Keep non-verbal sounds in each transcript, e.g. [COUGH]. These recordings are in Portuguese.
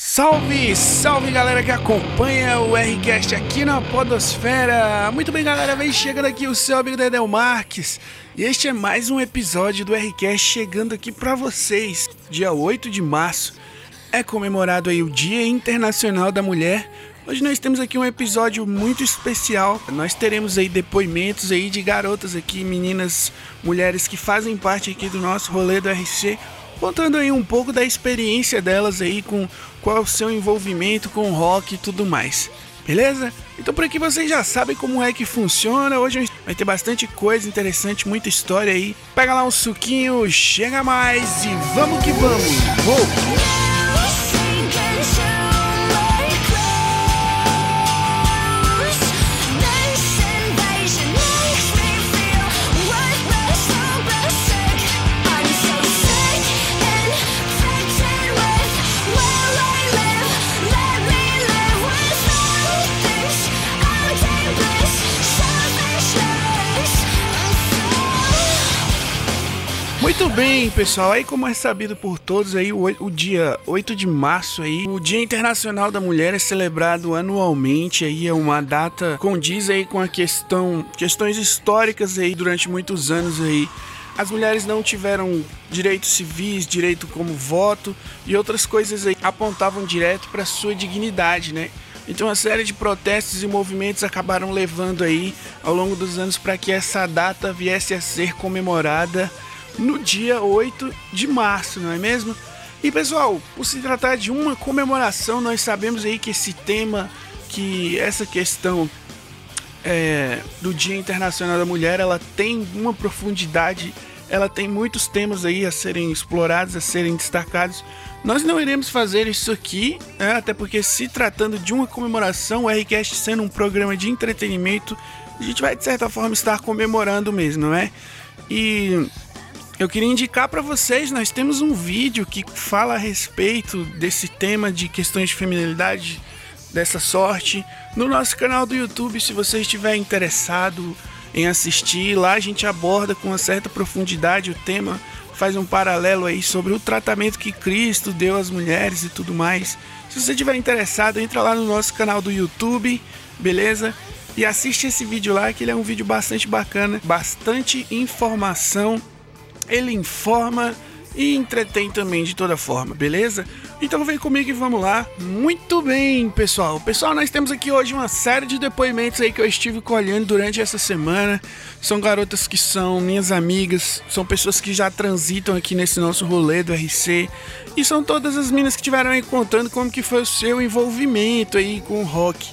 Salve, salve galera que acompanha o Rcast aqui na Podosfera. Muito bem, galera, vem chegando aqui o seu amigo Dedel Marques. E este é mais um episódio do Rcast chegando aqui para vocês. Dia 8 de março é comemorado aí o Dia Internacional da Mulher. Hoje nós temos aqui um episódio muito especial. Nós teremos aí depoimentos aí de garotas aqui, meninas, mulheres que fazem parte aqui do nosso rolê do RC contando aí um pouco da experiência delas aí com qual é o seu envolvimento com o rock e tudo mais. Beleza? Então por aqui vocês já sabem como é que funciona. Hoje vai ter bastante coisa interessante, muita história aí. Pega lá um suquinho, chega mais e vamos que vamos. Vou! Muito bem, pessoal. Aí, como é sabido por todos, aí o, o, dia 8 de março aí, o Dia Internacional da Mulher é celebrado anualmente. Aí é uma data condiz aí com a questão, questões históricas aí durante muitos anos aí. As mulheres não tiveram direitos civis, direito como voto e outras coisas aí apontavam direto para sua dignidade, né? Então, uma série de protestos e movimentos acabaram levando aí ao longo dos anos para que essa data viesse a ser comemorada no dia 8 de março, não é mesmo? E pessoal, por se tratar de uma comemoração, nós sabemos aí que esse tema, que essa questão é, do Dia Internacional da Mulher, ela tem uma profundidade, ela tem muitos temas aí a serem explorados, a serem destacados. Nós não iremos fazer isso aqui, né, até porque se tratando de uma comemoração, o Rcast sendo um programa de entretenimento, a gente vai de certa forma estar comemorando mesmo, não é? E eu queria indicar para vocês, nós temos um vídeo que fala a respeito desse tema de questões de feminilidade dessa sorte no nosso canal do YouTube, se você estiver interessado em assistir, lá a gente aborda com uma certa profundidade o tema, faz um paralelo aí sobre o tratamento que Cristo deu às mulheres e tudo mais. Se você estiver interessado, entra lá no nosso canal do YouTube, beleza? E assiste esse vídeo lá, que ele é um vídeo bastante bacana, bastante informação ele informa e entretém também de toda forma, beleza? Então vem comigo e vamos lá. Muito bem, pessoal. Pessoal, nós temos aqui hoje uma série de depoimentos aí que eu estive colhendo durante essa semana. São garotas que são minhas amigas, são pessoas que já transitam aqui nesse nosso rolê do RC. E são todas as minas que tiveram aí contando como que foi o seu envolvimento aí com o rock.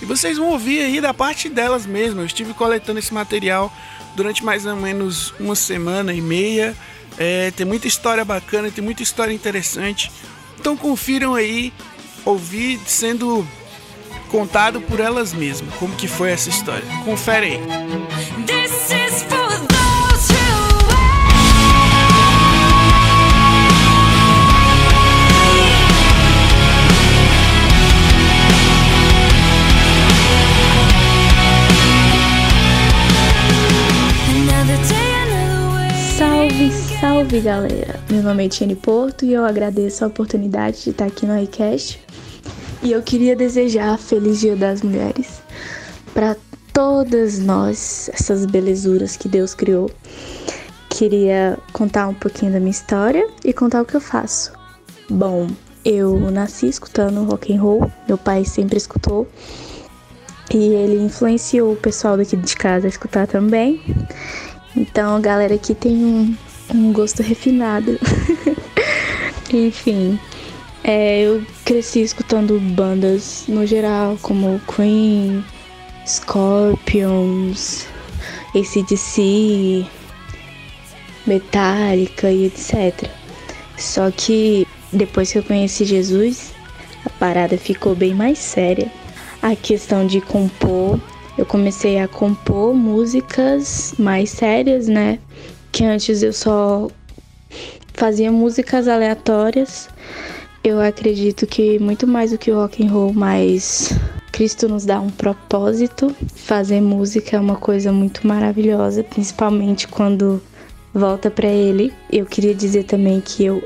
E vocês vão ouvir aí da parte delas mesmo. Eu estive coletando esse material durante mais ou menos uma semana e meia. É, tem muita história bacana, tem muita história interessante. Então confiram aí, ouvir sendo contado por elas mesmas, como que foi essa história. Confere aí. Salve galera! Meu nome é Tiane Porto e eu agradeço a oportunidade de estar aqui no iCast. E eu queria desejar Feliz Dia das Mulheres para todas nós, essas belezuras que Deus criou. Queria contar um pouquinho da minha história e contar o que eu faço. Bom, eu nasci escutando rock and roll, meu pai sempre escutou e ele influenciou o pessoal daqui de casa a escutar também. Então, a galera aqui tem um, um gosto refinado. [LAUGHS] Enfim, é, eu cresci escutando bandas no geral, como Queen, Scorpions, ACDC, Metallica e etc. Só que depois que eu conheci Jesus, a parada ficou bem mais séria. A questão de compor, eu comecei a compor músicas mais sérias, né? Que antes eu só fazia músicas aleatórias. Eu acredito que muito mais do que o rock and roll, mas Cristo nos dá um propósito. Fazer música é uma coisa muito maravilhosa, principalmente quando volta para ele. Eu queria dizer também que eu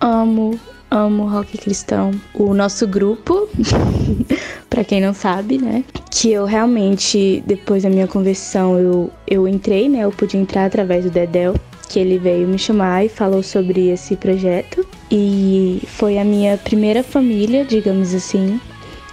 amo amo rock cristão. O nosso grupo, [LAUGHS] para quem não sabe, né? Que eu realmente, depois da minha conversão, eu, eu entrei, né? Eu pude entrar através do Dedel, que ele veio me chamar e falou sobre esse projeto. E foi a minha primeira família, digamos assim,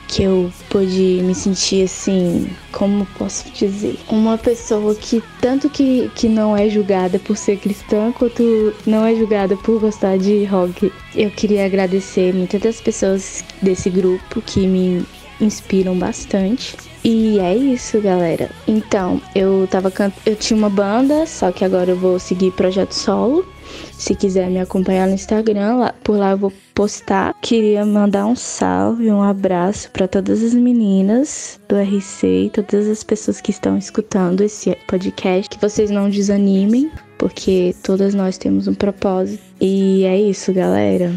que eu pude me sentir assim, como posso dizer, uma pessoa que tanto que, que não é julgada por ser cristã, quanto não é julgada por gostar de rock. Eu queria agradecer muitas das pessoas desse grupo que me inspiram bastante. E é isso, galera. Então, eu tava can... eu tinha uma banda, só que agora eu vou seguir projeto solo. Se quiser me acompanhar no Instagram, lá, por lá eu vou postar. Queria mandar um salve, um abraço para todas as meninas do RC e todas as pessoas que estão escutando esse podcast. Que vocês não desanimem, porque todas nós temos um propósito. E é isso, galera.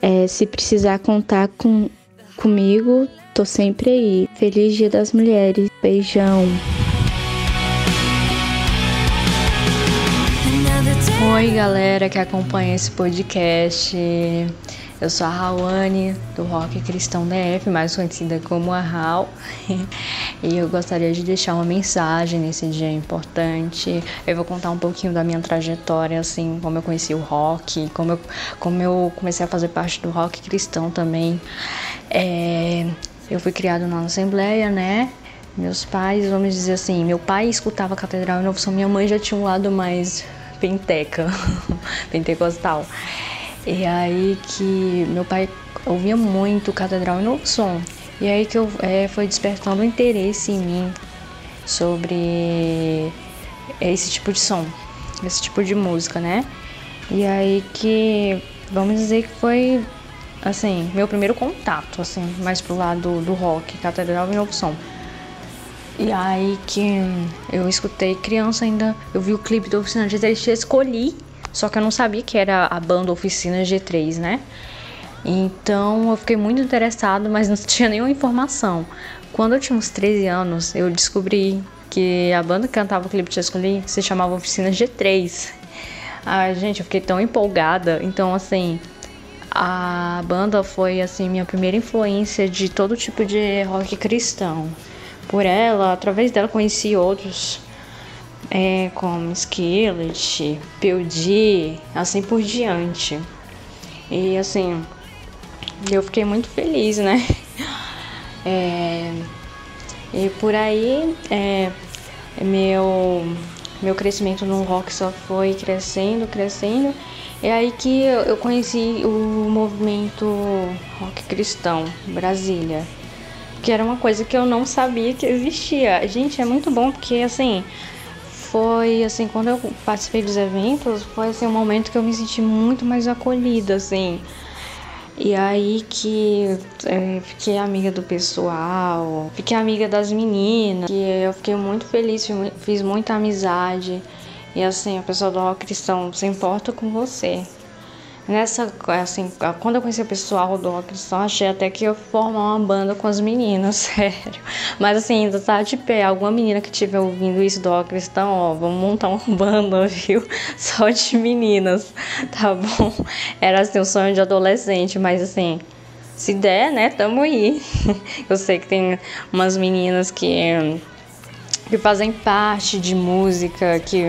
É, se precisar contar com, comigo, tô sempre aí. Feliz Dia das Mulheres. Beijão. Oi, galera que acompanha esse podcast. Eu sou a Rawane, do Rock Cristão DF, mais conhecida como a Raul. [LAUGHS] e eu gostaria de deixar uma mensagem nesse dia importante. Eu vou contar um pouquinho da minha trajetória, assim, como eu conheci o rock, como eu, como eu comecei a fazer parte do rock cristão também. É, eu fui criado na Assembleia, né? Meus pais, vamos dizer assim, meu pai escutava Catedral e Novo Som, minha mãe já tinha um lado mais penteca, [LAUGHS] pentecostal. E aí que meu pai ouvia muito Catedral e Novo Som. E aí que eu é, foi despertando interesse em mim sobre esse tipo de som, esse tipo de música, né? E aí que vamos dizer que foi assim, meu primeiro contato, assim, mais pro lado do rock, Catedral e Novo Som. E aí que eu escutei criança ainda, eu vi o clipe da Oficina G3 e escolhi, só que eu não sabia que era a banda Oficina G3, né? Então eu fiquei muito interessado, mas não [LAUGHS] tinha nenhuma informação. Quando eu tinha uns 13 anos, eu descobri que a banda que cantava o clipe eu escolhi se chamava Oficina G3. Ai, gente, eu fiquei tão empolgada. Então, assim, a banda foi assim minha primeira influência de todo tipo de rock cristão por ela, através dela conheci outros é, como Skillet, POD, assim por diante. E assim, eu fiquei muito feliz, né? [LAUGHS] É, e por aí, é, meu, meu crescimento no rock só foi crescendo, crescendo. É aí que eu conheci o movimento rock cristão, Brasília. Que era uma coisa que eu não sabia que existia. Gente, é muito bom porque assim foi assim quando eu participei dos eventos foi assim um momento que eu me senti muito mais acolhida assim. E aí que é, fiquei amiga do pessoal fiquei amiga das meninas que eu fiquei muito feliz fiz muita amizade e assim o pessoal do rock cristão se importa com você Nessa, assim, quando eu conheci o pessoal do rock cristão, achei até que eu formar uma banda com as meninas, [LAUGHS] sério. Mas assim, ainda tá de pé. Alguma menina que estiver ouvindo isso do rock cristão, ó, vamos montar uma [LAUGHS] banda, viu? Só de meninas, tá bom? Era assim, um sonho de adolescente, mas assim, se der, né, tamo aí. [LAUGHS] Eu sei que tem umas meninas que que fazem parte de música, que,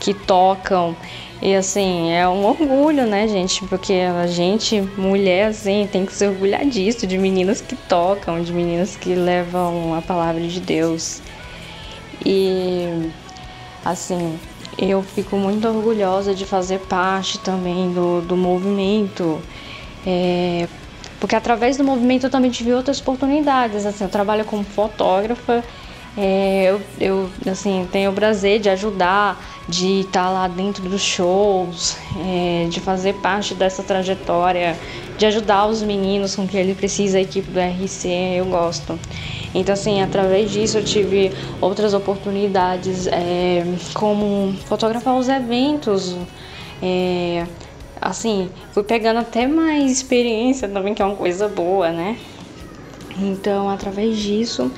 que tocam. E assim, é um orgulho, né, gente? Porque a gente, mulher, assim, tem que se orgulhar disso, de meninas que tocam, de meninas que levam a palavra de Deus. E assim, eu fico muito orgulhosa de fazer parte também do, do movimento. É, porque através do movimento eu também tive outras oportunidades. Assim, eu trabalho como fotógrafa é, eu, eu assim, tenho o prazer de ajudar, de estar lá dentro dos shows, é, de fazer parte dessa trajetória, de ajudar os meninos com que ele precisa, a equipe do RC, eu gosto. Então, assim, através disso eu tive outras oportunidades, é, como fotografar os eventos, é, assim, fui pegando até mais experiência também, que é uma coisa boa, né? Então, através disso,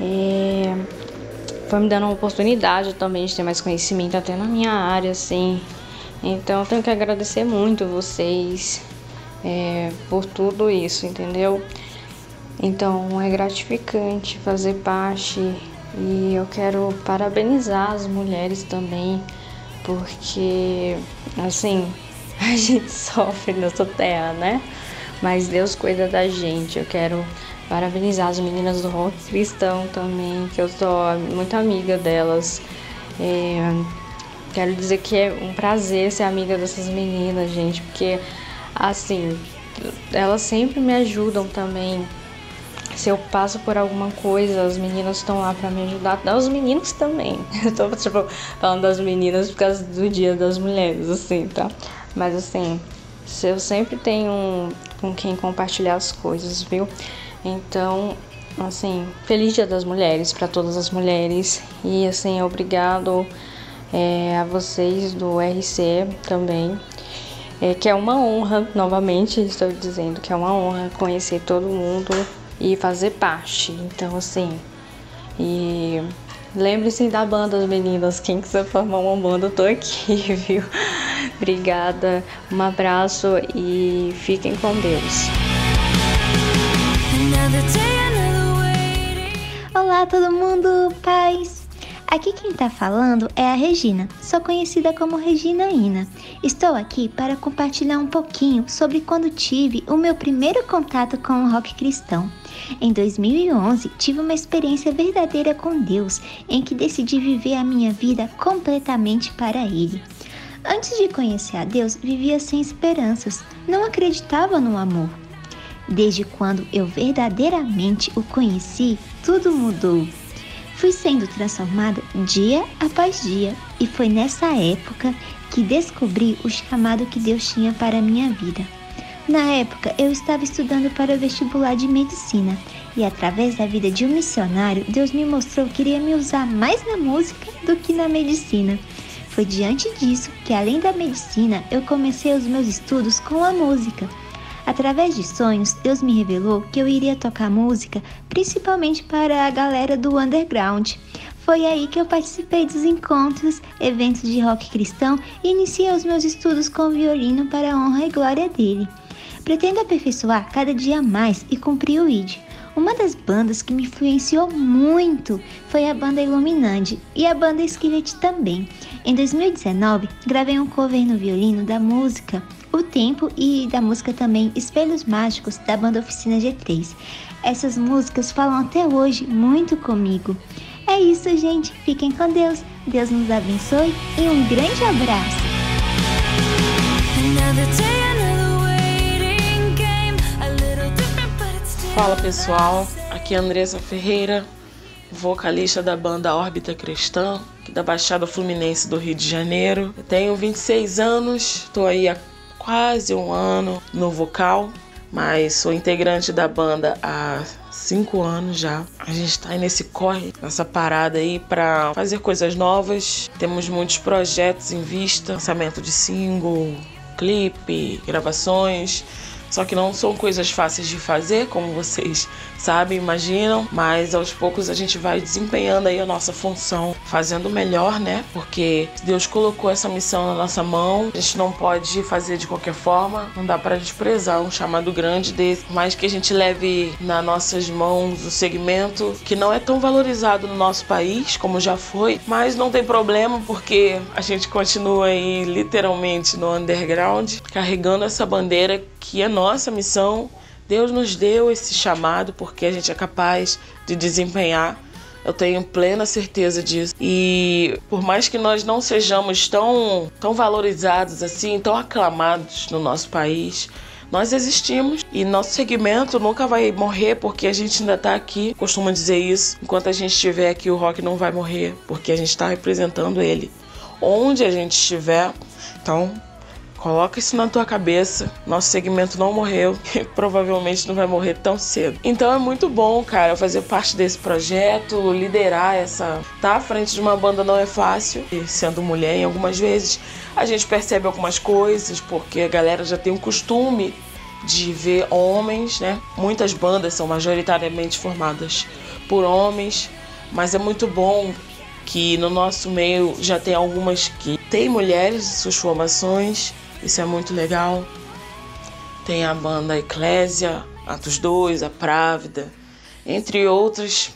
é, foi me dando uma oportunidade também de ter mais conhecimento até na minha área, assim. Então tenho que agradecer muito vocês é, por tudo isso, entendeu? Então é gratificante fazer parte e eu quero parabenizar as mulheres também, porque assim [LAUGHS] a gente sofre nessa terra, né? Mas Deus cuida da gente. Eu quero parabenizar as meninas do rock cristão também, que eu sou muito amiga delas. É, quero dizer que é um prazer ser amiga dessas meninas, gente, porque assim, elas sempre me ajudam também. Se eu passo por alguma coisa, as meninas estão lá para me ajudar. Os meninos também. [LAUGHS] Eu tô tipo, falando das meninas por causa do Dia das Mulheres, assim, tá? Mas assim, eu sempre tenho com quem compartilhar as coisas, viu? Então, assim, feliz Dia das Mulheres para todas as mulheres e assim, obrigado é, a vocês do RC também. É, que é uma honra, novamente estou dizendo que é uma honra conhecer todo mundo e fazer parte. Então, assim, e lembre-se da banda, meninas. Quem quiser formar uma banda, eu tô aqui, [LAUGHS] viu? Obrigada, um abraço e fiquem com Deus. Olá, todo mundo, paz! Aqui quem tá falando é a Regina, sou conhecida como Regina Ina. Estou aqui para compartilhar um pouquinho sobre quando tive o meu primeiro contato com o rock cristão. Em 2011, tive uma experiência verdadeira com Deus, em que decidi viver a minha vida completamente para Ele. Antes de conhecer a Deus, vivia sem esperanças, não acreditava no amor. Desde quando eu verdadeiramente o conheci, tudo mudou. Fui sendo transformada dia após dia e foi nessa época que descobri o chamado que Deus tinha para a minha vida. Na época, eu estava estudando para o vestibular de medicina e, através da vida de um missionário, Deus me mostrou que iria me usar mais na música do que na medicina. Foi diante disso que, além da medicina, eu comecei os meus estudos com a música. Através de sonhos, Deus me revelou que eu iria tocar música principalmente para a galera do underground. Foi aí que eu participei dos encontros, eventos de rock cristão e iniciei os meus estudos com violino para a honra e glória dele. Pretendo aperfeiçoar cada dia mais e cumprir o ID. Uma das bandas que me influenciou muito foi a banda Iluminante e a banda Skillet também. Em 2019, gravei um cover no violino da música o Tempo e da música também Espelhos Mágicos da banda Oficina G3. Essas músicas falam até hoje muito comigo. É isso, gente. Fiquem com Deus. Deus nos abençoe e um grande abraço. Fala pessoal, aqui é Andressa Ferreira, vocalista da banda Órbita Cristã, da Baixada Fluminense do Rio de Janeiro. Eu tenho 26 anos, estou aí há quase um ano no vocal, mas sou integrante da banda há cinco anos já. A gente está nesse corre, nessa parada aí para fazer coisas novas. Temos muitos projetos em vista, lançamento de single, clipe, gravações. Só que não são coisas fáceis de fazer, como vocês sabem, imaginam, mas aos poucos a gente vai desempenhando aí a nossa função, fazendo melhor, né? Porque Deus colocou essa missão na nossa mão, a gente não pode fazer de qualquer forma, não dá para desprezar um chamado grande desse, mas que a gente leve nas nossas mãos o segmento que não é tão valorizado no nosso país como já foi, mas não tem problema porque a gente continua aí literalmente no underground, carregando essa bandeira que é nossa missão Deus nos deu esse chamado porque a gente é capaz de desempenhar. Eu tenho plena certeza disso. E por mais que nós não sejamos tão, tão valorizados assim, tão aclamados no nosso país, nós existimos e nosso segmento nunca vai morrer porque a gente ainda está aqui. Costumo dizer isso. Enquanto a gente estiver aqui, o rock não vai morrer porque a gente está representando ele. Onde a gente estiver, então Coloca isso na tua cabeça. Nosso segmento não morreu [LAUGHS] e provavelmente não vai morrer tão cedo. Então é muito bom, cara, fazer parte desse projeto, liderar essa. Tá à frente de uma banda não é fácil. E sendo mulher, em algumas vezes a gente percebe algumas coisas, porque a galera já tem um costume de ver homens, né? Muitas bandas são majoritariamente formadas por homens, mas é muito bom que no nosso meio já tem algumas que têm mulheres em suas formações isso é muito legal. tem a banda Eclésia, Atos 2, a Právida, entre outras.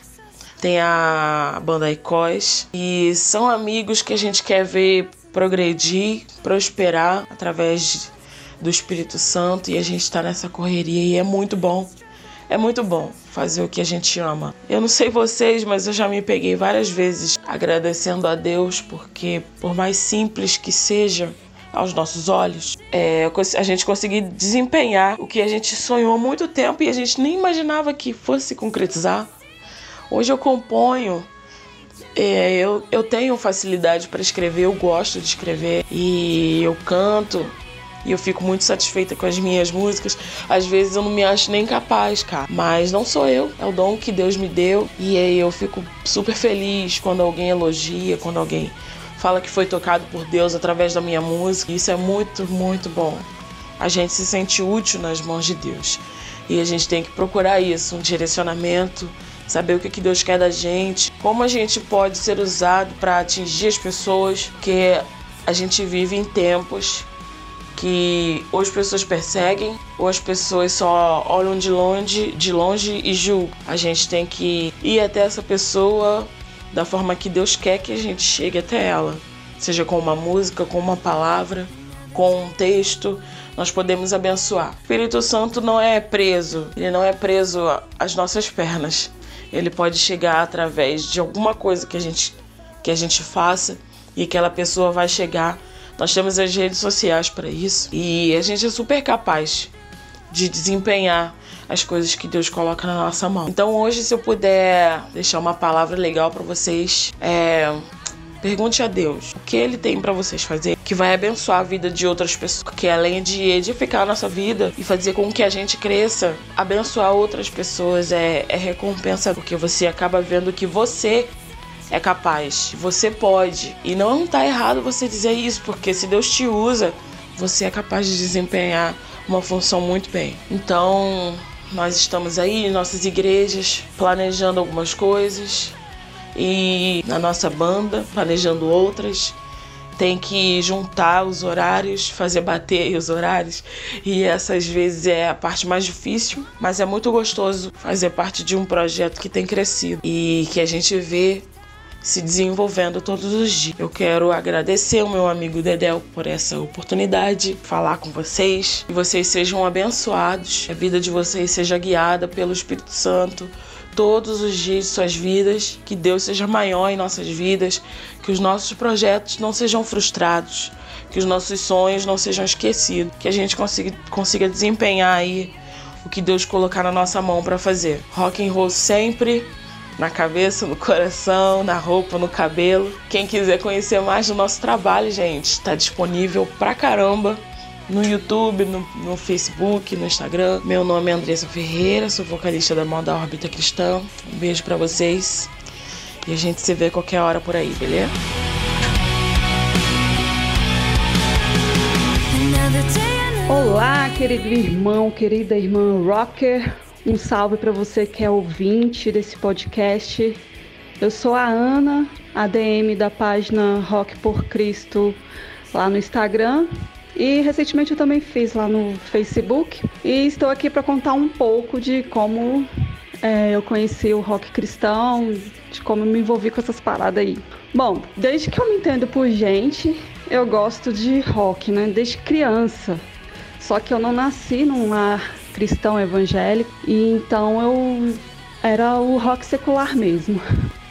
Tem a banda Icós. E são amigos que a gente quer ver progredir, prosperar através do Espírito Santo. E a gente está nessa correria e é muito bom. É muito bom fazer o que a gente ama. Eu não sei vocês, mas eu já me peguei várias vezes agradecendo a Deus, porque por mais simples que seja aos nossos olhos, é, a gente conseguir desempenhar o que a gente sonhou há muito tempo e a gente nem imaginava que fosse concretizar. Hoje eu componho, é, eu, eu tenho facilidade para escrever, eu gosto de escrever e eu canto, e eu fico muito satisfeita com as minhas músicas. Às vezes eu não me acho nem capaz, cara. Mas não sou eu, é o dom que Deus me deu. E aí eu fico super feliz quando alguém elogia, quando alguém fala que foi tocado por Deus através da minha música. Isso é muito, muito bom. A gente se sente útil nas mãos de Deus. E a gente tem que procurar isso, um direcionamento, saber o que Deus quer da gente, como a gente pode ser usado para atingir as pessoas, porque a gente vive em tempos que ou as pessoas perseguem ou as pessoas só olham de longe, de longe e julgam. A gente tem que ir até essa pessoa da forma que Deus quer que a gente chegue até ela, seja com uma música, com uma palavra, com um texto, nós podemos abençoar. O Espírito Santo não é preso, ele não é preso às nossas pernas. Ele pode chegar através de alguma coisa que a gente que a gente faça e aquela pessoa vai chegar nós temos as redes sociais para isso e a gente é super capaz de desempenhar as coisas que Deus coloca na nossa mão. Então hoje, se eu puder deixar uma palavra legal para vocês, é Pergunte a Deus o que Ele tem para vocês fazer que vai abençoar a vida de outras pessoas. Que além de edificar a nossa vida e fazer com que a gente cresça, abençoar outras pessoas é, é recompensa, porque você acaba vendo que você é capaz, você pode. E não está errado você dizer isso, porque se Deus te usa, você é capaz de desempenhar uma função muito bem. Então, nós estamos aí em nossas igrejas planejando algumas coisas e na nossa banda planejando outras. Tem que juntar os horários, fazer bater os horários, e essas vezes é a parte mais difícil, mas é muito gostoso fazer parte de um projeto que tem crescido e que a gente vê se desenvolvendo todos os dias. Eu quero agradecer ao meu amigo Dedel por essa oportunidade de falar com vocês. Que vocês sejam abençoados, a vida de vocês seja guiada pelo Espírito Santo todos os dias de suas vidas, que Deus seja maior em nossas vidas, que os nossos projetos não sejam frustrados, que os nossos sonhos não sejam esquecidos, que a gente consiga, consiga desempenhar aí o que Deus colocar na nossa mão para fazer. Rock and roll sempre na cabeça, no coração, na roupa, no cabelo. Quem quiser conhecer mais do nosso trabalho, gente, está disponível pra caramba no YouTube, no, no, Facebook, no Instagram. Meu nome é Andressa Ferreira, sou vocalista da Moda Órbita Cristã. Um beijo para vocês e a gente se vê qualquer hora por aí, beleza? Olá, querido irmão, querida irmã rocker. Um salve para você que é ouvinte desse podcast. Eu sou a Ana, ADM da página Rock por Cristo lá no Instagram. E recentemente eu também fiz lá no Facebook. E estou aqui para contar um pouco de como é, eu conheci o rock cristão, de como eu me envolvi com essas paradas aí. Bom, desde que eu me entendo por gente, eu gosto de rock, né? Desde criança. Só que eu não nasci num lar cristão evangélico, e então eu era o rock secular mesmo.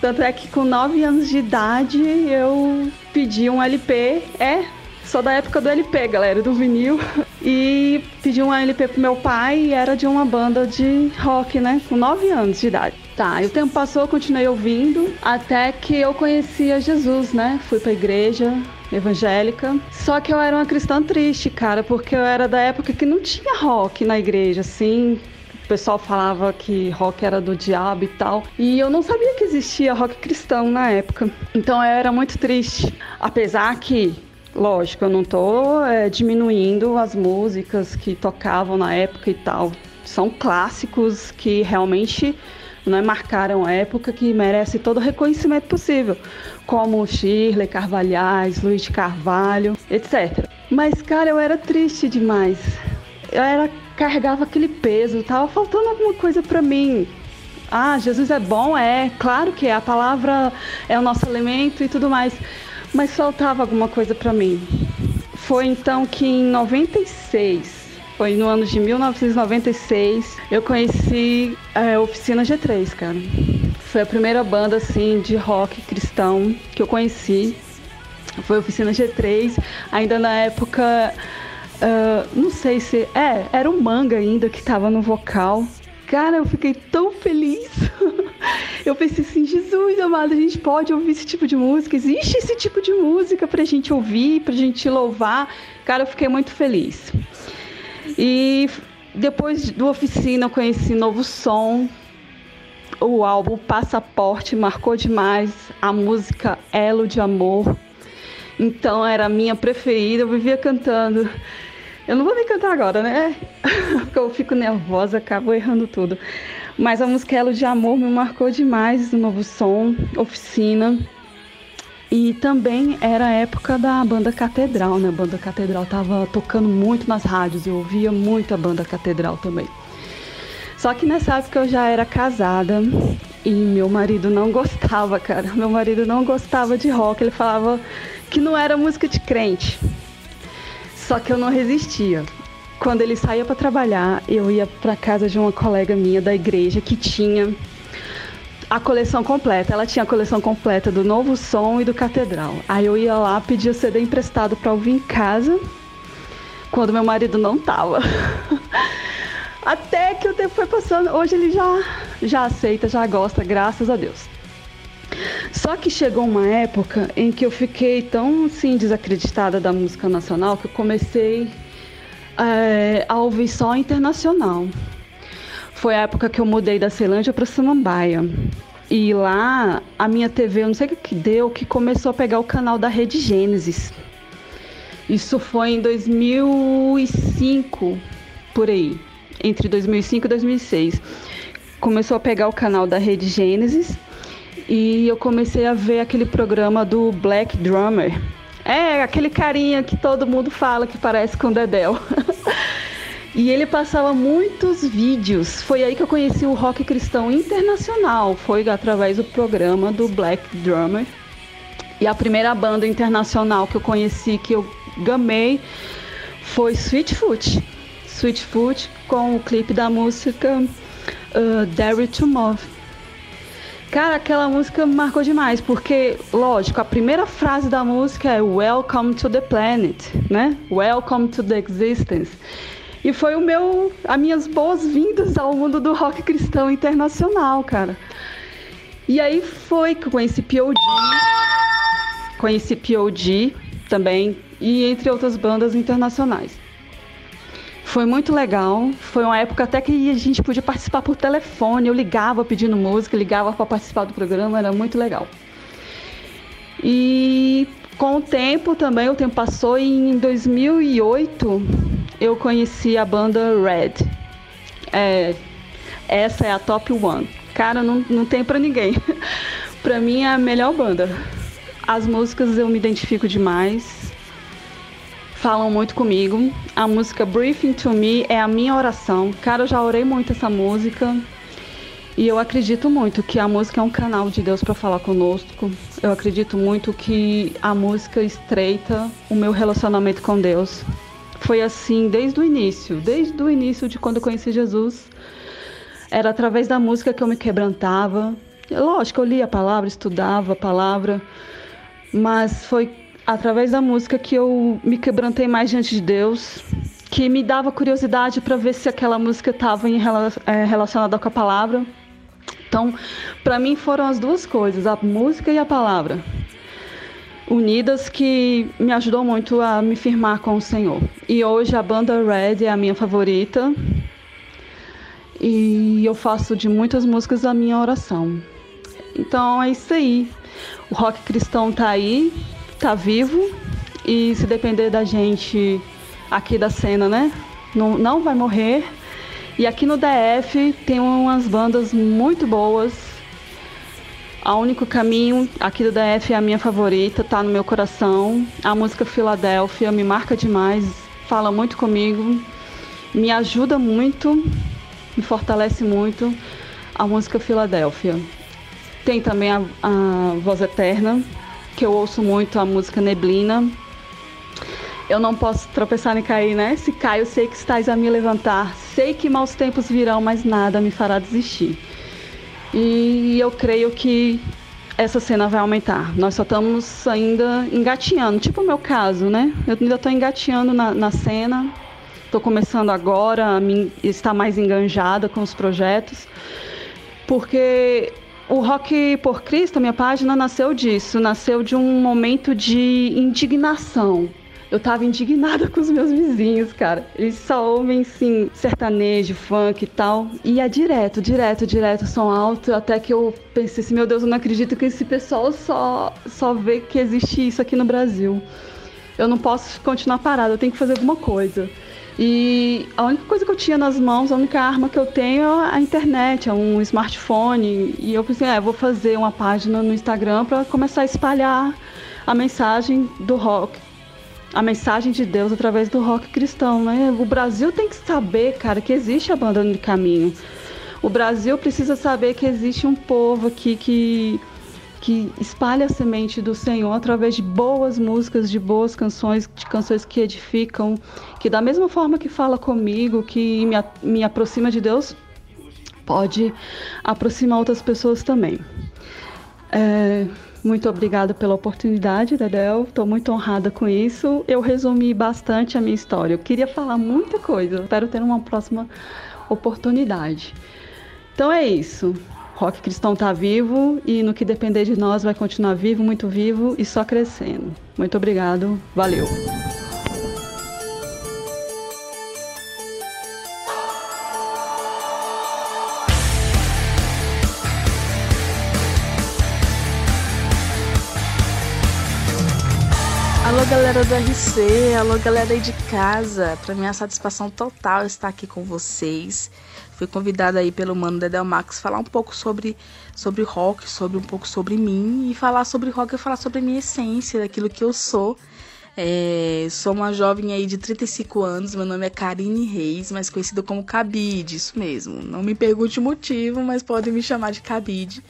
Tanto é que com 9 anos de idade eu pedi um LP, é, sou da época do LP, galera, do vinil, [LAUGHS] e pedi um LP pro meu pai e era de uma banda de rock, né, com 9 anos de idade. Tá, e o tempo passou, eu continuei ouvindo, até que eu conhecia Jesus, né, fui pra igreja, evangélica. Só que eu era uma cristã triste, cara, porque eu era da época que não tinha rock na igreja, assim. O pessoal falava que rock era do diabo e tal. E eu não sabia que existia rock cristão na época. Então eu era muito triste. Apesar que Lógico, eu não estou é, diminuindo as músicas que tocavam na época e tal. São clássicos que realmente né, marcaram época que merece todo o reconhecimento possível como Shirley Carvalhais, Luiz de Carvalho, etc. Mas, cara, eu era triste demais. Eu era carregava aquele peso, tava faltando alguma coisa para mim. Ah, Jesus é bom, é, claro que é, a palavra é o nosso alimento e tudo mais, mas faltava alguma coisa para mim. Foi então que em 96, foi no ano de 1996, eu conheci a Oficina G3, cara. Foi a primeira banda assim de rock cristão que eu conheci. Foi a Oficina G3, ainda na época Uh, não sei se. É, era o manga ainda que tava no vocal. Cara, eu fiquei tão feliz. [LAUGHS] eu pensei assim, Jesus amado, a gente pode ouvir esse tipo de música. Existe esse tipo de música pra gente ouvir, pra gente louvar. Cara, eu fiquei muito feliz. E depois do oficina eu conheci Novo Som. O álbum Passaporte marcou demais. A música Elo de Amor. Então era a minha preferida. Eu vivia cantando. Eu não vou nem cantar agora, né? [LAUGHS] Porque eu fico nervosa, acabo errando tudo. Mas a música Elo de Amor me marcou demais, o novo som, oficina. E também era a época da banda Catedral, né? A banda Catedral tava tocando muito nas rádios, eu ouvia muito a banda Catedral também. Só que nessa época eu já era casada e meu marido não gostava, cara. Meu marido não gostava de rock, ele falava que não era música de crente. Só que eu não resistia. Quando ele saía para trabalhar, eu ia para casa de uma colega minha da igreja que tinha a coleção completa. Ela tinha a coleção completa do Novo Som e do Catedral. Aí eu ia lá pedir o CD emprestado para ouvir em casa, quando meu marido não tava. [LAUGHS] Até que o tempo foi passando. Hoje ele já já aceita, já gosta, graças a Deus. Só que chegou uma época em que eu fiquei tão assim desacreditada da música nacional que eu comecei é, a ouvir só internacional. Foi a época que eu mudei da Ceilândia para Samambaia. E lá a minha TV, eu não sei o que deu, que começou a pegar o canal da Rede Gênesis. Isso foi em 2005, por aí, entre 2005 e 2006. Começou a pegar o canal da Rede Gênesis e eu comecei a ver aquele programa do Black Drummer. É, aquele carinha que todo mundo fala que parece com o Dedel. [LAUGHS] e ele passava muitos vídeos. Foi aí que eu conheci o rock cristão internacional. Foi através do programa do Black Drummer. E a primeira banda internacional que eu conheci, que eu gamei, foi Sweetfoot. Sweetfoot com o clipe da música uh, Dare to Move. Cara, aquela música marcou demais, porque, lógico, a primeira frase da música é Welcome to the Planet, né? Welcome to the Existence. E foi o meu, as minhas boas-vindas ao mundo do rock cristão internacional, cara. E aí foi que eu conheci POD, conheci POD também, e entre outras bandas internacionais. Foi muito legal. Foi uma época até que a gente podia participar por telefone. Eu ligava pedindo música, ligava para participar do programa, era muito legal. E com o tempo também, o tempo passou e em 2008 eu conheci a banda Red. É, essa é a top one. Cara, não, não tem para ninguém. [LAUGHS] para mim é a melhor banda. As músicas eu me identifico demais falam muito comigo. A música Briefing to Me é a minha oração. Cara, eu já orei muito essa música. E eu acredito muito que a música é um canal de Deus para falar conosco. Eu acredito muito que a música estreita o meu relacionamento com Deus. Foi assim desde o início, desde o início de quando eu conheci Jesus. Era através da música que eu me quebrantava. Lógico, eu lia a palavra, estudava a palavra, mas foi através da música que eu me quebrantei mais diante de Deus, que me dava curiosidade para ver se aquela música estava é, relacionada com a palavra. Então, para mim foram as duas coisas, a música e a palavra, unidas que me ajudou muito a me firmar com o Senhor. E hoje a banda Red é a minha favorita. E eu faço de muitas músicas a minha oração. Então é isso aí. O rock cristão tá aí, tá vivo e se depender da gente aqui da cena, né? Não, não vai morrer. E aqui no DF tem umas bandas muito boas. A Único Caminho aqui do DF é a minha favorita, tá no meu coração. A música Filadélfia me marca demais, fala muito comigo. me ajuda muito, me fortalece muito a música Filadélfia. Tem também a, a Voz Eterna, que eu ouço muito a música Neblina. Eu não posso tropeçar nem cair, né? Se caio, sei que estás a me levantar. Sei que maus tempos virão, mas nada me fará desistir. E eu creio que essa cena vai aumentar. Nós só estamos ainda engateando, tipo o meu caso, né? Eu ainda estou engateando na, na cena, estou começando agora a me, estar mais enganjada com os projetos, porque o Rock por Cristo, minha página, nasceu disso, nasceu de um momento de indignação eu tava indignada com os meus vizinhos, cara. Eles só ouvem, sim, sertanejo, funk e tal. E é direto, direto, direto, som alto. Até que eu pensei assim, meu Deus, eu não acredito que esse pessoal só, só vê que existe isso aqui no Brasil. Eu não posso continuar parada, eu tenho que fazer alguma coisa. E a única coisa que eu tinha nas mãos, a única arma que eu tenho é a internet, é um smartphone. E eu pensei, é, vou fazer uma página no Instagram para começar a espalhar a mensagem do rock, a mensagem de Deus através do rock cristão, né? O Brasil tem que saber, cara, que existe a banda no caminho. O Brasil precisa saber que existe um povo aqui que que espalha a semente do Senhor através de boas músicas, de boas canções, de canções que edificam, que da mesma forma que fala comigo, que me, me aproxima de Deus, pode aproximar outras pessoas também. É, muito obrigada pela oportunidade, Dedel. Estou muito honrada com isso. Eu resumi bastante a minha história. Eu queria falar muita coisa. Espero ter uma próxima oportunidade. Então é isso. Rock Cristão está vivo e no que depender de nós vai continuar vivo, muito vivo e só crescendo. Muito obrigado. Valeu. Galera do RC, alô galera aí de casa, para mim é satisfação total estar aqui com vocês. Fui convidada aí pelo mano Dedel Max falar um pouco sobre sobre rock, sobre um pouco sobre mim e falar sobre rock e falar sobre a minha essência, daquilo que eu sou. É, sou uma jovem aí de 35 anos, meu nome é Karine Reis, mais conhecida como Cabide, isso mesmo. Não me pergunte o motivo, mas podem me chamar de Cabide.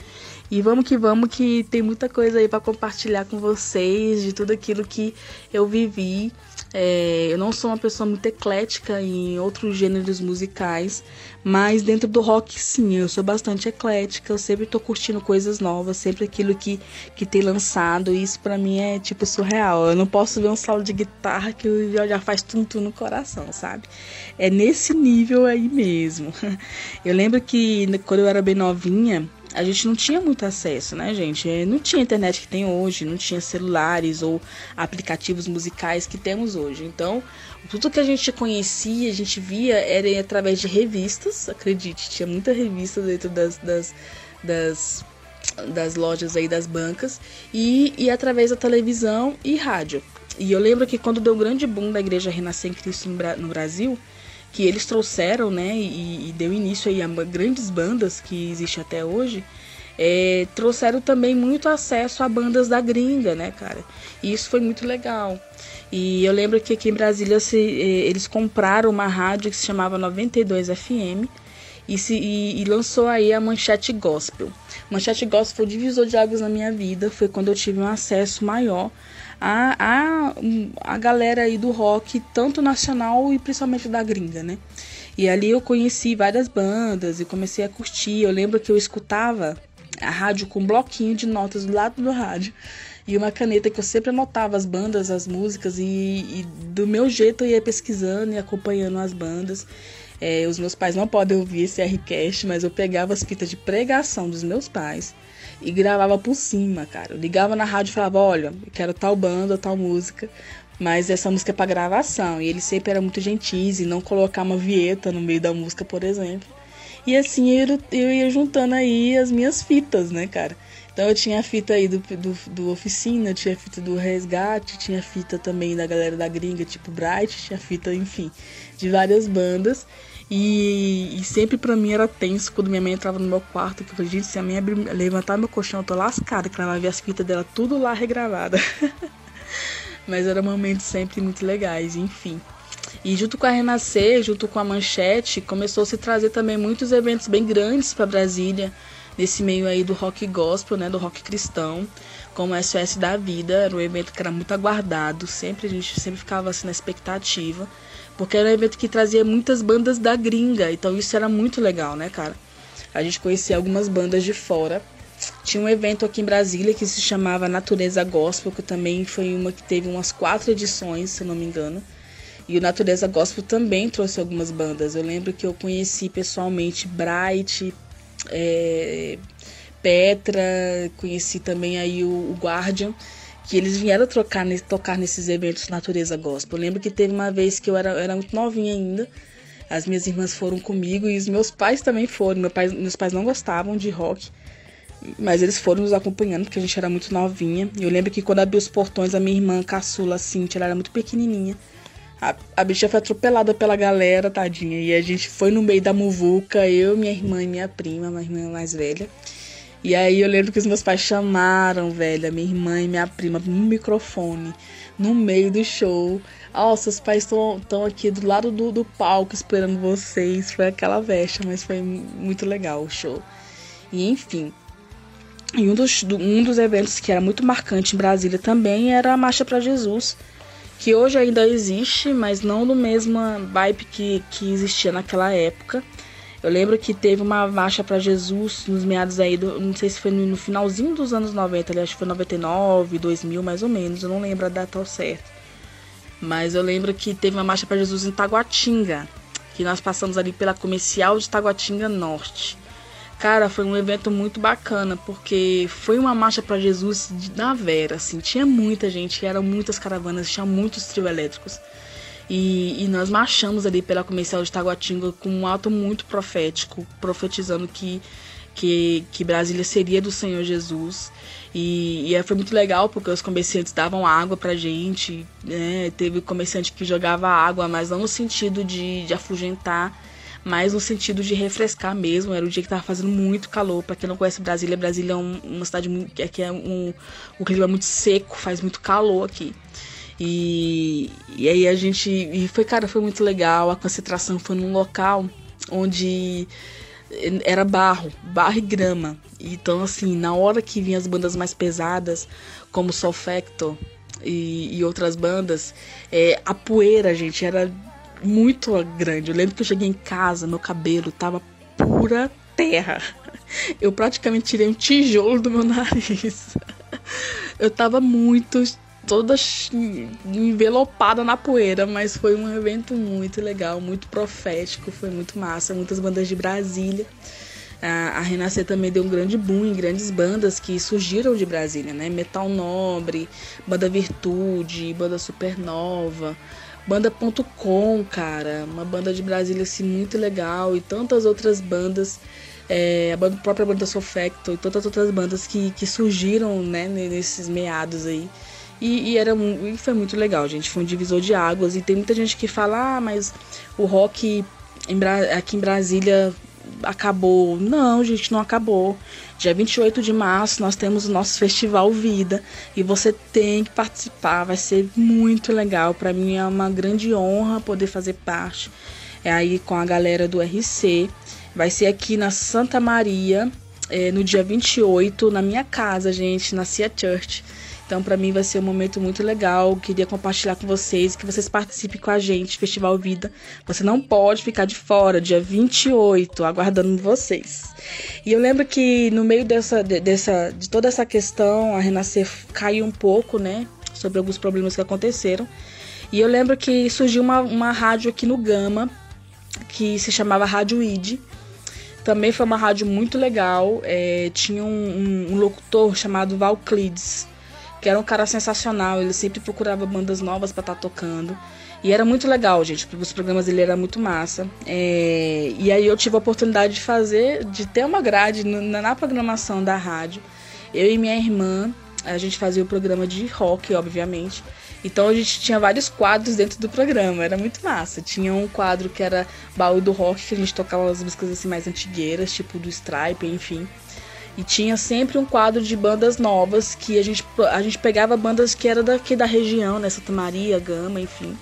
E vamos que vamos, que tem muita coisa aí para compartilhar com vocês de tudo aquilo que eu vivi. É, eu não sou uma pessoa muito eclética em outros gêneros musicais, mas dentro do rock sim, eu sou bastante eclética, eu sempre tô curtindo coisas novas, sempre aquilo que, que tem lançado, e isso para mim é tipo surreal. Eu não posso ver um solo de guitarra que já faz tum-tum no coração, sabe? É nesse nível aí mesmo. [LAUGHS] Eu lembro que quando eu era bem novinha, a gente não tinha muito acesso, né, gente? É, não tinha internet que tem hoje, não tinha celulares ou aplicativos musicais que temos hoje. Então, tudo que a gente conhecia, a gente via, era através de revistas, acredite, tinha muita revista dentro das, das, das, das lojas aí, das bancas, e, e através da televisão e rádio. E eu lembro que quando deu o grande boom da Igreja Renascer em Cristo no Brasil, que eles trouxeram, né, e, e deu início aí a grandes bandas que existem até hoje, é, trouxeram também muito acesso a bandas da gringa, né, cara? E isso foi muito legal. E eu lembro que aqui em Brasília se, eles compraram uma rádio que se chamava 92 FM e, se, e, e lançou aí a Manchete Gospel. Manchete Gospel foi o divisor de águas na minha vida, foi quando eu tive um acesso maior a, a, a galera aí do rock, tanto nacional e principalmente da gringa, né? E ali eu conheci várias bandas e comecei a curtir. Eu lembro que eu escutava a rádio com um bloquinho de notas do lado do rádio e uma caneta que eu sempre anotava as bandas, as músicas e, e do meu jeito eu ia pesquisando e acompanhando as bandas. É, os meus pais não podem ouvir esse Rcast, mas eu pegava as fitas de pregação dos meus pais e gravava por cima, cara. Eu ligava na rádio e falava: olha, eu quero tal banda, tal música, mas essa música é pra gravação. E ele sempre era muito gentis e não colocar uma vieta no meio da música, por exemplo. E assim eu, eu ia juntando aí as minhas fitas, né, cara? Então eu tinha a fita aí do, do, do Oficina, tinha a fita do Resgate, tinha a fita também da galera da gringa, tipo Bright, tinha a fita, enfim, de várias bandas. E, e, sempre pra mim era tenso quando minha mãe entrava no meu quarto, que eu falei, gente, se a minha levantar meu colchão, eu tô lascada, que ela vai ver as fitas dela tudo lá regravada. [LAUGHS] Mas eram momentos sempre muito legais, enfim. E junto com a Renascer, junto com a Manchete, começou a se trazer também muitos eventos bem grandes para Brasília, nesse meio aí do rock gospel, né, do rock cristão, como o SOS da Vida, era um evento que era muito aguardado, sempre a gente sempre ficava assim na expectativa, porque era um evento que trazia muitas bandas da gringa, então isso era muito legal, né, cara? A gente conhecia algumas bandas de fora. Tinha um evento aqui em Brasília que se chamava Natureza Gospel, que também foi uma que teve umas quatro edições, se não me engano. E o Natureza Gospel também trouxe algumas bandas. Eu lembro que eu conheci pessoalmente Bright, é, Petra, conheci também aí o, o, Guardian, que eles vieram trocar, tocar nesses eventos Natureza Gospel. Eu lembro que teve uma vez que eu era, eu era muito novinha ainda. As minhas irmãs foram comigo e os meus pais também foram. Meu pai, meus pais não gostavam de rock, mas eles foram nos acompanhando porque a gente era muito novinha. Eu lembro que quando abriu os portões, a minha irmã caçula, Cintia, ela era muito pequenininha. A, a bicha foi atropelada pela galera, tadinha. E a gente foi no meio da muvuca, eu, minha irmã e minha prima, minha irmã mais velha. E aí eu lembro que os meus pais chamaram, velho, a minha irmã e minha prima no microfone, no meio do show. Ó, oh, seus pais estão aqui do lado do, do palco esperando vocês. Foi aquela vexa, mas foi muito legal o show. E enfim. E um dos, um dos eventos que era muito marcante em Brasília também era a Marcha para Jesus que hoje ainda existe, mas não no mesmo vibe que, que existia naquela época. Eu lembro que teve uma marcha para Jesus nos meados aí, do, não sei se foi no, finalzinho dos anos 90, ali, acho que foi 99, 2000 mais ou menos, eu não lembro a data ao certo. Mas eu lembro que teve uma marcha para Jesus em Taguatinga, que nós passamos ali pela comercial de Taguatinga Norte. Cara, foi um evento muito bacana, porque foi uma marcha para Jesus na Vera, assim, tinha muita gente, eram muitas caravanas, tinha muitos trio elétricos. E, e, nós marchamos ali pela comercial de Taguatinga com um ato muito profético, profetizando que, que, que Brasília seria do Senhor Jesus. E, e foi muito legal porque os comerciantes davam água pra gente, né? Teve comerciante que jogava água, mas não no sentido de, de afugentar, mas no sentido de refrescar mesmo. Era um dia que tava fazendo muito calor. Para quem não conhece Brasília, Brasília é uma cidade muito, que é um, o clima é muito seco, faz muito calor aqui. E, e aí a gente. E foi, cara, foi muito legal. A concentração foi num local onde era barro, barro e grama. Então, assim, na hora que vinham as bandas mais pesadas, como Solfecto e, e outras bandas, é, a poeira, gente, era muito grande. Eu lembro que eu cheguei em casa, meu cabelo tava pura terra. [LAUGHS] Eu praticamente tirei um tijolo do meu [LAUGHS] nariz. Eu tava muito toda envelopada na poeira, mas foi um evento muito legal, muito profético, foi muito massa, muitas bandas de Brasília. A, Renascer também deu um grande boom em grandes bandas que surgiram de Brasília, né? Metal Nobre, Banda Virtude, Banda Supernova, Banda.com, cara, uma banda de Brasília assim muito legal e tantas outras bandas, é, a banda, própria banda Sofecto e tantas outras bandas que, que surgiram, né, nesses meados aí. E, e, era, e foi muito legal, gente. Foi um divisor de águas. E tem muita gente que fala, ah, mas o rock em aqui em Brasília acabou. Não, gente, não acabou. Dia 28 de março nós temos o nosso festival Vida e você tem que participar, vai ser muito legal. Para mim é uma grande honra poder fazer parte. É aí com a galera do RC. Vai ser aqui na Santa Maria, é, no dia 28, na minha casa, gente, na Cia Church. Então, para mim vai ser um momento muito legal. Queria compartilhar com vocês, que vocês participem com a gente, Festival Vida. Você não pode ficar de fora, dia 28, aguardando vocês. E eu lembro que no meio dessa, dessa, de toda essa questão, a Renascer caiu um pouco, né? Sobre alguns problemas que aconteceram. E eu lembro que surgiu uma, uma rádio aqui no Gama, que se chamava Rádio ID. Também foi uma rádio muito legal. É, tinha um, um, um locutor chamado Valclides que era um cara sensacional. Ele sempre procurava bandas novas para estar tá tocando. E era muito legal, gente. Os programas dele eram muito massa. É... E aí eu tive a oportunidade de fazer, de ter uma grade na, na programação da rádio. Eu e minha irmã, a gente fazia o programa de rock, obviamente. Então a gente tinha vários quadros dentro do programa, era muito massa. Tinha um quadro que era baú do rock, que a gente tocava as músicas assim mais antigueiras, tipo do Stripe, enfim. E tinha sempre um quadro de bandas novas que a gente, a gente pegava bandas que era daqui da região, né? Santa Maria, Gama, enfim.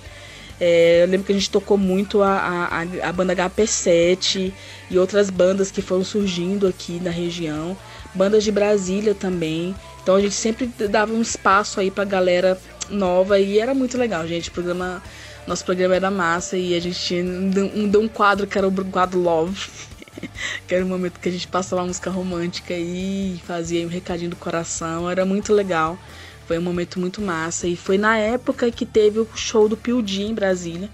É, eu lembro que a gente tocou muito a, a, a banda HP7 e outras bandas que foram surgindo aqui na região. Bandas de Brasília também. Então a gente sempre dava um espaço aí pra galera nova e era muito legal, gente. O programa, nosso programa era massa e a gente tinha um, um, um quadro que era o quadro Love. [LAUGHS] que era o momento que a gente passava música romântica e fazia um recadinho do coração. Era muito legal. Foi um momento muito massa. E foi na época que teve o show do Pildi em Brasília.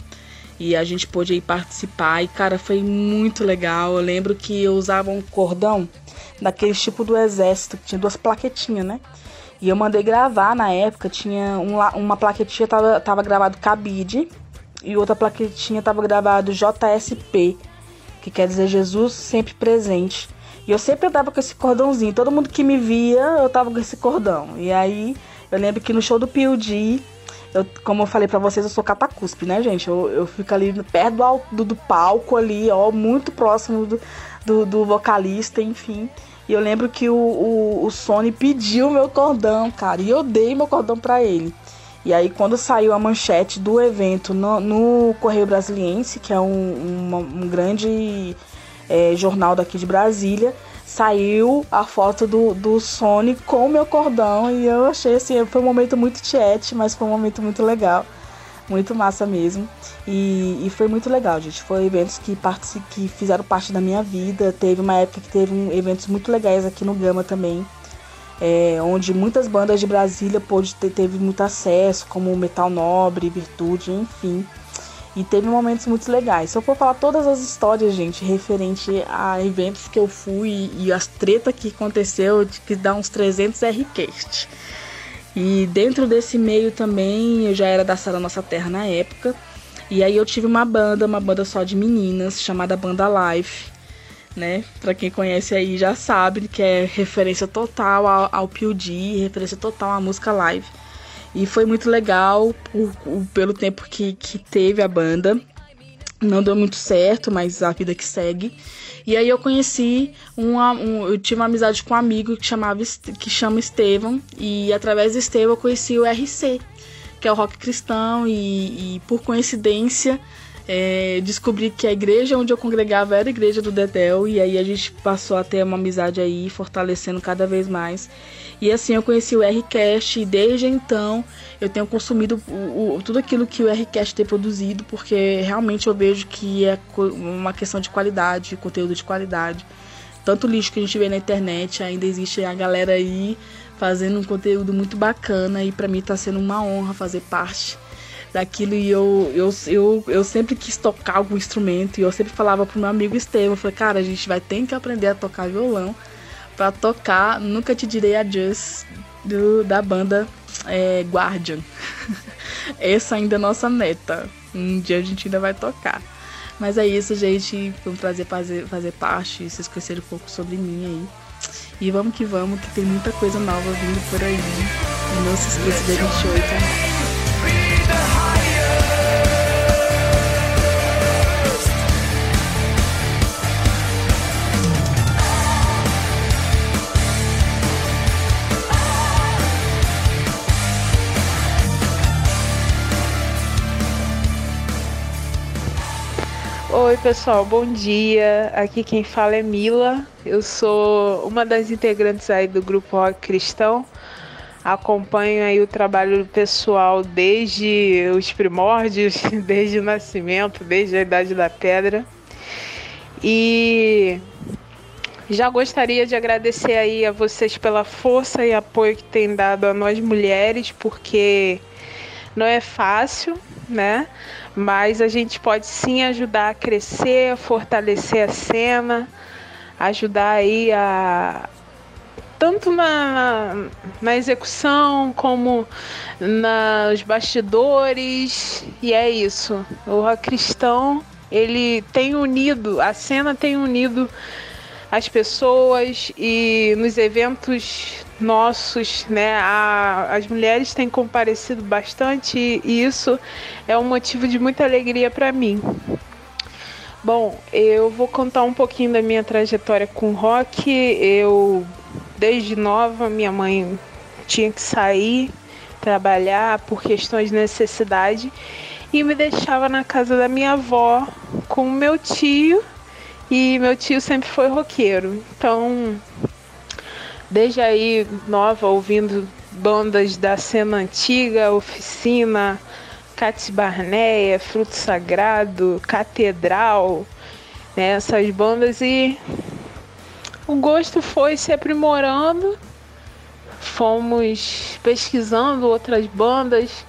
E a gente pôde aí participar. E, cara, foi muito legal. Eu lembro que eu usava um cordão daquele tipo do exército, que tinha duas plaquetinhas, né? E eu mandei gravar na época, tinha um, uma plaquetinha tava, tava gravado Cabide e outra plaquetinha tava gravado JSP, que quer dizer Jesus sempre presente. E eu sempre andava com esse cordãozinho, todo mundo que me via, eu tava com esse cordão. E aí, eu lembro que no show do PUD, eu, como eu falei para vocês, eu sou catacuspe, né, gente? Eu, eu fico ali perto do, do, do palco ali, ó, muito próximo do, do, do vocalista, enfim. E eu lembro que o, o, o Sony pediu meu cordão, cara, e eu dei meu cordão para ele. E aí, quando saiu a manchete do evento no, no Correio Brasiliense, que é um, um, um grande é, jornal daqui de Brasília, saiu a foto do, do Sony com o meu cordão. E eu achei assim, foi um momento muito chat, mas foi um momento muito legal. Muito massa mesmo. E, e foi muito legal, gente. Foi eventos que, que fizeram parte da minha vida. Teve uma época que teve um, eventos muito legais aqui no Gama também. É, onde muitas bandas de Brasília pôde ter, teve muito acesso, como Metal Nobre, Virtude, enfim. E teve momentos muito legais. Se eu for falar todas as histórias, gente, referente a eventos que eu fui e as tretas que aconteceu, que dá uns 300 Rcast. E dentro desse meio também, eu já era da Sala Nossa Terra na época. E aí eu tive uma banda, uma banda só de meninas, chamada Banda Life, né? Pra quem conhece aí já sabe que é referência total ao, ao PUD, referência total à música live. E foi muito legal por, por, pelo tempo que, que teve a banda. Não deu muito certo, mas a vida que segue. E aí eu conheci uma, um, eu tive uma amizade com um amigo que chamava que chama Estevão e através do Estevão eu conheci o RC, que é o rock cristão e, e por coincidência é, descobri que a igreja onde eu congregava era a igreja do Dedel e aí a gente passou a ter uma amizade aí, fortalecendo cada vez mais. E assim eu conheci o Rcast e desde então eu tenho consumido o, o, tudo aquilo que o Rcast tem produzido, porque realmente eu vejo que é uma questão de qualidade, conteúdo de qualidade. Tanto lixo que a gente vê na internet, ainda existe a galera aí fazendo um conteúdo muito bacana e para mim tá sendo uma honra fazer parte daquilo e eu, eu, eu, eu sempre quis tocar algum instrumento e eu sempre falava pro meu amigo Estevam, falei, cara, a gente vai ter que aprender a tocar violão para tocar Nunca Te Direi Adiós do, da banda é, Guardian. [LAUGHS] Essa ainda é a nossa meta. Um dia a gente ainda vai tocar. Mas é isso, gente. Foi um prazer fazer, fazer parte. Vocês conheceram um pouco sobre mim aí. E vamos que vamos, que tem muita coisa nova vindo por aí. E não se esqueça da 28. Oi, pessoal, bom dia. Aqui quem fala é Mila. Eu sou uma das integrantes aí do grupo Rock Cristão. Acompanho aí o trabalho pessoal desde os primórdios, [LAUGHS] desde o nascimento, desde a idade da pedra. E já gostaria de agradecer aí a vocês pela força e apoio que têm dado a nós mulheres, porque não é fácil, né? Mas a gente pode sim ajudar a crescer, fortalecer a cena, ajudar aí a tanto na, na execução como nos bastidores e é isso. O rock cristão ele tem unido, a cena tem unido as pessoas e nos eventos nossos, né, a, as mulheres têm comparecido bastante e isso é um motivo de muita alegria para mim. Bom, eu vou contar um pouquinho da minha trajetória com rock. Eu, desde nova, minha mãe tinha que sair trabalhar por questões de necessidade e me deixava na casa da minha avó com meu tio. E meu tio sempre foi roqueiro. Então, desde aí, nova, ouvindo bandas da cena antiga, Oficina, Cate Barneia, Fruto Sagrado, Catedral, né, essas bandas e o gosto foi se aprimorando. Fomos pesquisando outras bandas.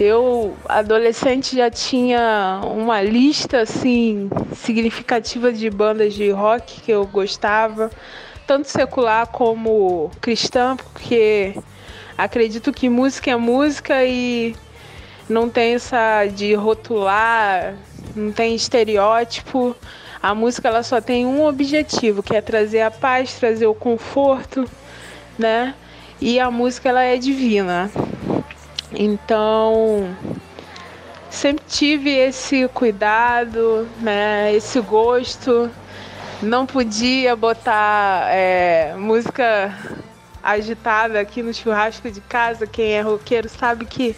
Eu, adolescente, já tinha uma lista assim significativa de bandas de rock que eu gostava, tanto secular como cristã, porque acredito que música é música e não tem essa de rotular, não tem estereótipo. A música ela só tem um objetivo, que é trazer a paz, trazer o conforto, né? E a música ela é divina. Então, sempre tive esse cuidado, né? Esse gosto. Não podia botar é, música agitada aqui no churrasco de casa. Quem é roqueiro sabe que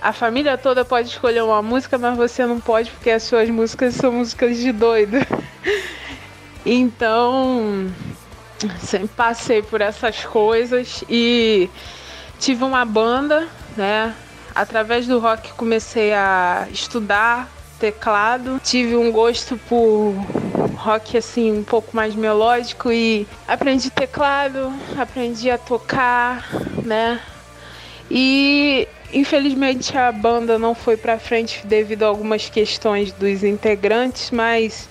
a família toda pode escolher uma música, mas você não pode porque as suas músicas são músicas de doido. [LAUGHS] então, sempre passei por essas coisas e tive uma banda, né? Através do rock comecei a estudar teclado, tive um gosto por rock assim um pouco mais melódico e aprendi teclado, aprendi a tocar, né? E Infelizmente a banda não foi para frente devido a algumas questões dos integrantes, mas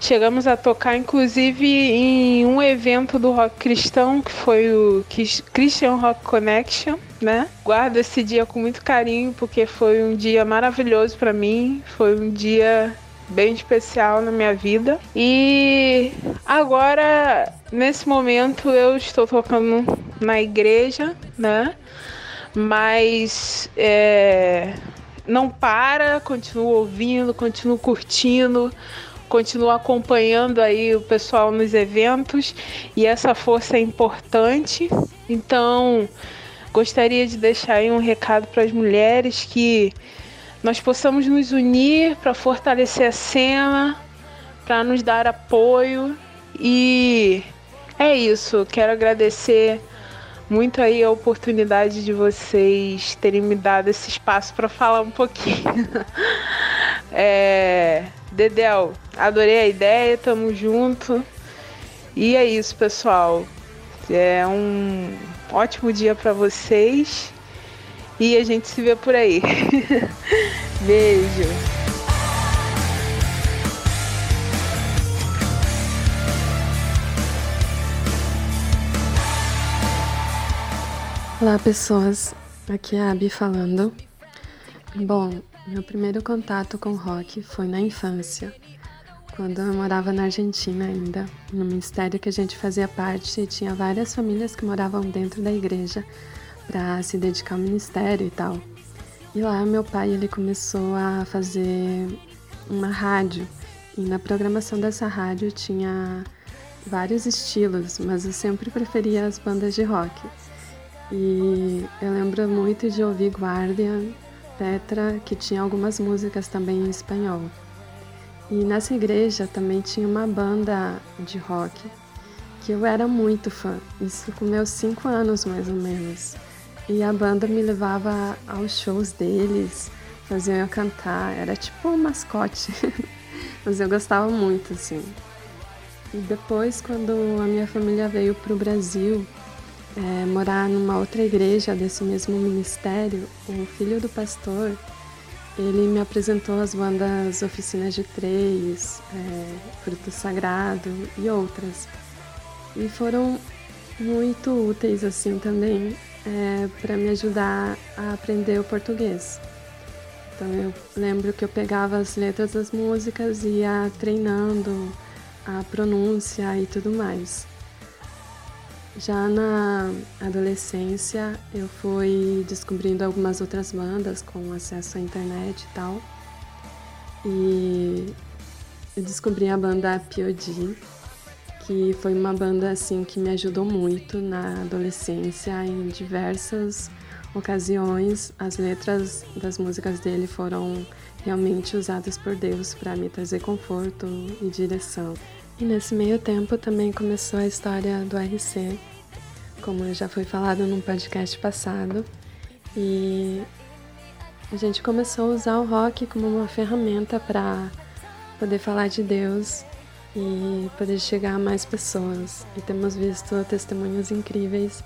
chegamos a tocar inclusive em um evento do rock cristão que foi o Christian Rock Connection, né? Guardo esse dia com muito carinho porque foi um dia maravilhoso para mim, foi um dia bem especial na minha vida. E agora, nesse momento, eu estou tocando na igreja, né? mas é, não para, continua ouvindo, continua curtindo, continua acompanhando aí o pessoal nos eventos e essa força é importante. Então, gostaria de deixar aí um recado para as mulheres que nós possamos nos unir para fortalecer a cena, para nos dar apoio e é isso. Quero agradecer muito aí a oportunidade de vocês terem me dado esse espaço para falar um pouquinho. [LAUGHS] é, Dedel, adorei a ideia, tamo junto. E é isso, pessoal. É um ótimo dia para vocês e a gente se vê por aí. [LAUGHS] Beijo. Olá, pessoas. Aqui é a Abi falando. Bom, meu primeiro contato com rock foi na infância, quando eu morava na Argentina ainda, no ministério que a gente fazia parte e tinha várias famílias que moravam dentro da igreja para se dedicar ao ministério e tal. E lá meu pai ele começou a fazer uma rádio e na programação dessa rádio tinha vários estilos, mas eu sempre preferia as bandas de rock. E eu lembro muito de ouvir Guardian, Petra, que tinha algumas músicas também em espanhol. E nessa igreja também tinha uma banda de rock que eu era muito fã, isso com meus cinco anos mais ou menos. E a banda me levava aos shows deles, faziam eu cantar, era tipo um mascote, [LAUGHS] mas eu gostava muito assim. E depois, quando a minha família veio para o Brasil, é, morar numa outra igreja desse mesmo ministério, o filho do pastor, ele me apresentou as bandas Oficinas de Três, é, Fruto Sagrado e outras. E foram muito úteis assim também é, para me ajudar a aprender o português. Então eu lembro que eu pegava as letras das músicas e ia treinando a pronúncia e tudo mais. Já na adolescência, eu fui descobrindo algumas outras bandas com acesso à internet e tal. E eu descobri a banda POD, que foi uma banda assim que me ajudou muito na adolescência em diversas ocasiões. As letras das músicas dele foram realmente usadas por Deus para me trazer conforto e direção. E nesse meio tempo também começou a história do RC, como já foi falado num podcast passado, e a gente começou a usar o rock como uma ferramenta para poder falar de Deus e poder chegar a mais pessoas. E temos visto testemunhos incríveis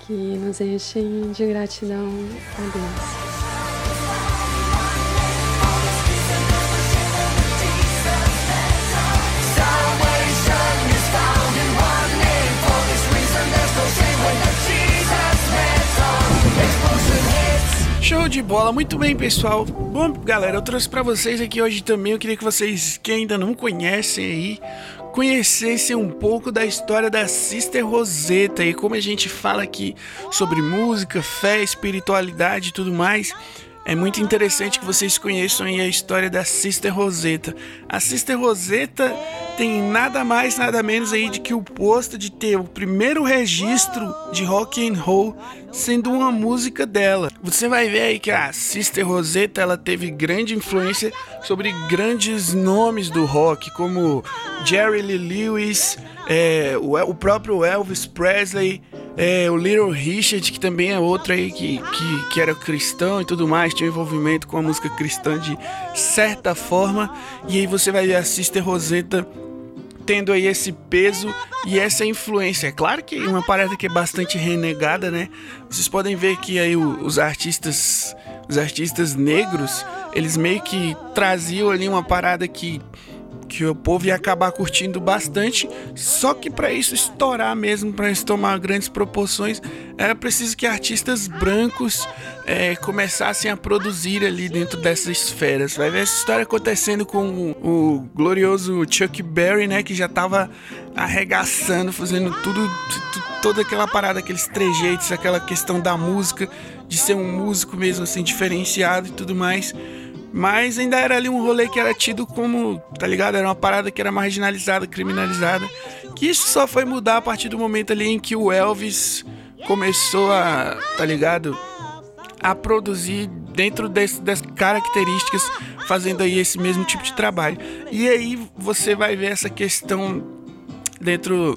que nos enchem de gratidão a Deus. Show de bola, muito bem, pessoal. Bom, galera, eu trouxe para vocês aqui hoje também. Eu queria que vocês que ainda não conhecem aí conhecessem um pouco da história da Sister Rosetta e como a gente fala aqui sobre música, fé, espiritualidade e tudo mais. É muito interessante que vocês conheçam a história da Sister Rosetta. A Sister Rosetta tem nada mais, nada menos aí de que o posto de ter o primeiro registro de rock and roll sendo uma música dela. Você vai ver aí que a Sister Rosetta ela teve grande influência sobre grandes nomes do rock, como Jerry Lee Lewis, é, o, o próprio Elvis Presley, é, o Little Richard, que também é outro aí que, que, que, era cristão e tudo mais, tinha um envolvimento com a música cristã de certa forma. E aí você vai ver a Sister Rosetta tendo aí esse peso e essa influência. É claro que uma parada que é bastante renegada, né? Vocês podem ver que aí os artistas, os artistas negros, eles meio que traziam ali uma parada que que o povo ia acabar curtindo bastante. Só que para isso estourar mesmo, para isso tomar grandes proporções, era preciso que artistas brancos é, começassem a produzir ali dentro dessas esferas. Vai ver essa história acontecendo com o, glorioso Chuck Berry, né, que já estava arregaçando, fazendo tudo, toda aquela parada, aqueles trejeitos, aquela questão da música, de ser um músico mesmo assim diferenciado e tudo mais. Mas ainda era ali um rolê que era tido como, tá ligado? Era uma parada que era marginalizada, criminalizada. Que isso só foi mudar a partir do momento ali em que o Elvis começou a, tá ligado? A produzir dentro desse, dessas características, fazendo aí esse mesmo tipo de trabalho. E aí você vai ver essa questão dentro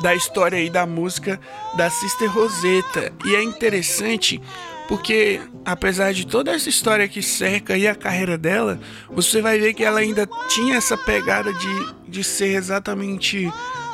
da história aí da música da Sister Rosetta. E é interessante porque apesar de toda essa história que cerca aí a carreira dela, você vai ver que ela ainda tinha essa pegada de, de ser exatamente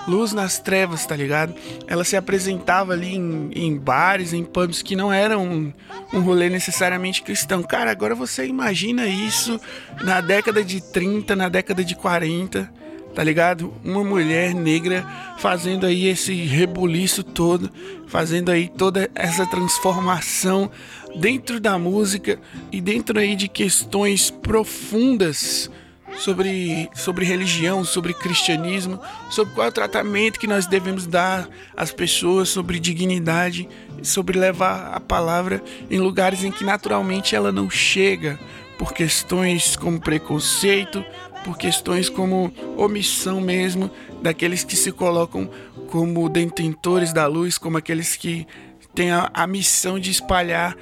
luz nas trevas, tá ligado? Ela se apresentava ali em, em bares, em pubs que não eram um, um rolê necessariamente cristão. Cara, agora você imagina isso na década de 30, na década de 40 tá ligado? Uma mulher negra fazendo aí esse rebuliço todo, fazendo aí toda essa transformação dentro da música e dentro aí de questões profundas sobre, sobre religião, sobre cristianismo, sobre qual é o tratamento que nós devemos dar às pessoas, sobre dignidade, sobre levar a palavra em lugares em que naturalmente ela não chega, por questões como preconceito, por questões como omissão mesmo daqueles que se colocam como detentores da luz, como aqueles que têm a, a missão de espalhar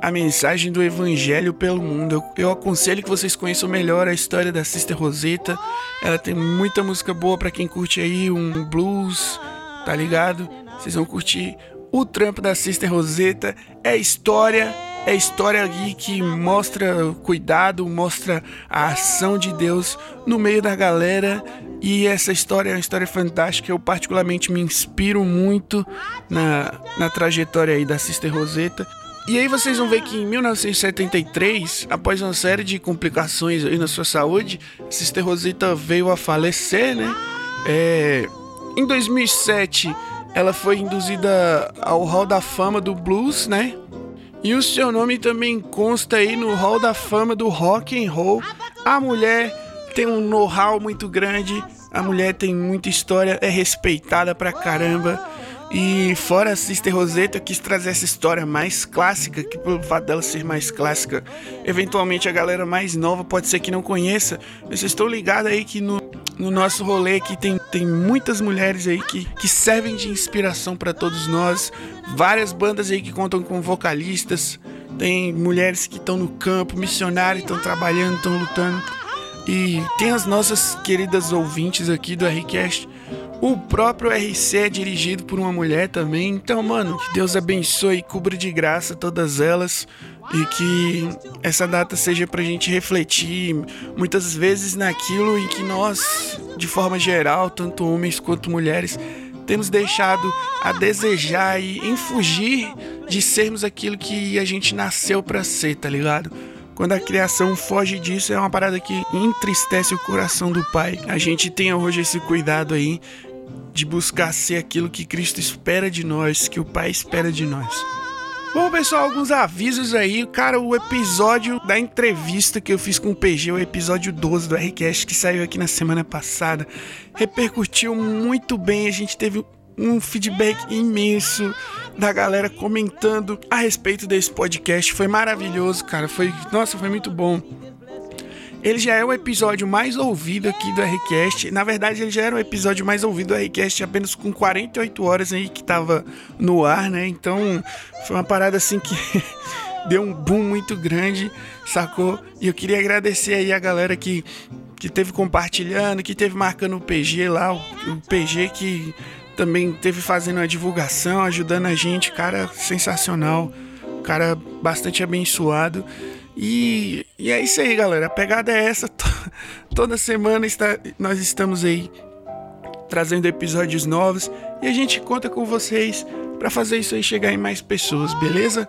a mensagem do evangelho pelo mundo. Eu, eu, aconselho que vocês conheçam melhor a história da Sister Rosetta. Ela tem muita música boa para quem curte aí um blues, tá ligado? Vocês vão curtir o trampo da Sister Rosetta. É história é história ali que mostra cuidado, mostra a ação de Deus no meio da galera. E essa história é uma história fantástica. Eu, particularmente, me inspiro muito na, na trajetória aí da Sister Rosetta. E aí vocês vão ver que em 1973, após uma série de complicações na sua saúde, Sister Rosetta veio a falecer, né? É, em 2007, ela foi induzida ao Hall da Fama do Blues, né? E o seu nome também consta aí no Hall da Fama do Rock and Roll. A mulher tem um know-how muito grande, a mulher tem muita história, é respeitada pra caramba. E fora a Sister Rosetta, eu quis trazer essa história mais clássica, que pelo fato dela ser mais clássica, eventualmente a galera mais nova pode ser que não conheça. Mas vocês estão ligados aí que no, no nosso rolê aqui tem, tem muitas mulheres aí que, que servem de inspiração para todos nós. Várias bandas aí que contam com vocalistas. Tem mulheres que estão no campo, missionários, estão trabalhando, estão lutando. E tem as nossas queridas ouvintes aqui do RCast. O próprio RC é dirigido por uma mulher também. Então, mano, que Deus abençoe e cubra de graça todas elas e que essa data seja para a gente refletir muitas vezes naquilo em que nós, de forma geral, tanto homens quanto mulheres, temos deixado a desejar e em fugir de sermos aquilo que a gente nasceu para ser, tá ligado? Quando a criação foge disso, é uma parada que entristece o coração do pai. A gente tem hoje esse cuidado aí de buscar ser aquilo que Cristo espera de nós, que o pai espera de nós. Bom, pessoal, alguns avisos aí. Cara, o episódio da entrevista que eu fiz com o PG, o episódio 12 do RCast, que saiu aqui na semana passada, repercutiu muito bem. A gente teve um feedback imenso da galera comentando a respeito desse podcast. Foi maravilhoso, cara. Foi, nossa, foi muito bom. Ele já é o episódio mais ouvido aqui do Rcast. Na verdade, ele já era o episódio mais ouvido do Rcast apenas com 48 horas aí que tava no ar, né? Então, foi uma parada assim que [LAUGHS] deu um boom muito grande, sacou? E eu queria agradecer aí a galera que que teve compartilhando, que teve marcando o PG lá, o, o PG que também teve fazendo a divulgação, ajudando a gente, cara sensacional, cara bastante abençoado. E, e é isso aí, galera. A pegada é essa. Toda semana está, nós estamos aí trazendo episódios novos e a gente conta com vocês para fazer isso aí chegar em mais pessoas, beleza?